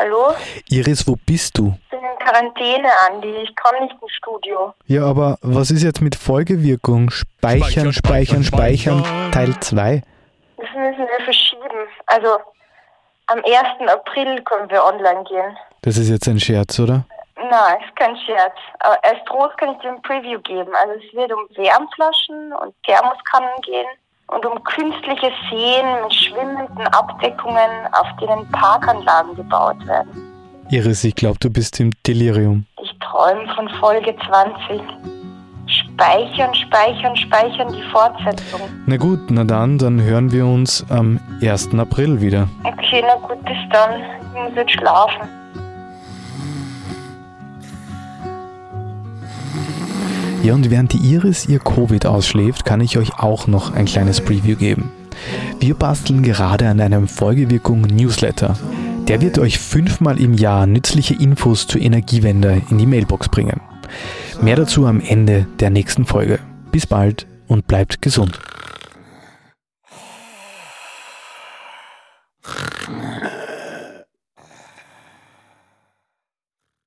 Hallo? Iris, wo bist du? Ich bin in Quarantäne, Andi. Ich komme nicht ins Studio. Ja, aber was ist jetzt mit Folgewirkung? Speichern, speichern, speichern, Teil 2? Das müssen wir verschieben. Also am 1. April können wir online gehen. Das ist jetzt ein Scherz, oder? Nein, ist kein Scherz. Aber als Trost kann ich dir ein Preview geben. Also es wird um Wärmflaschen und Thermoskannen gehen und um künstliche Seen mit schwimmenden Abdeckungen, auf denen Parkanlagen gebaut werden. Iris, ich glaube, du bist im Delirium. Ich träume von Folge 20. Speichern, speichern, speichern die Fortsetzung. Na gut, na dann, dann hören wir uns am 1. April wieder. Okay, na gut, bis dann. Ich muss jetzt schlafen. Ja, und während die Iris ihr Covid ausschläft, kann ich euch auch noch ein kleines Preview geben. Wir basteln gerade an einem Folgewirkung Newsletter. Der wird euch fünfmal im Jahr nützliche Infos zur Energiewende in die Mailbox bringen. Mehr dazu am Ende der nächsten Folge. Bis bald und bleibt gesund.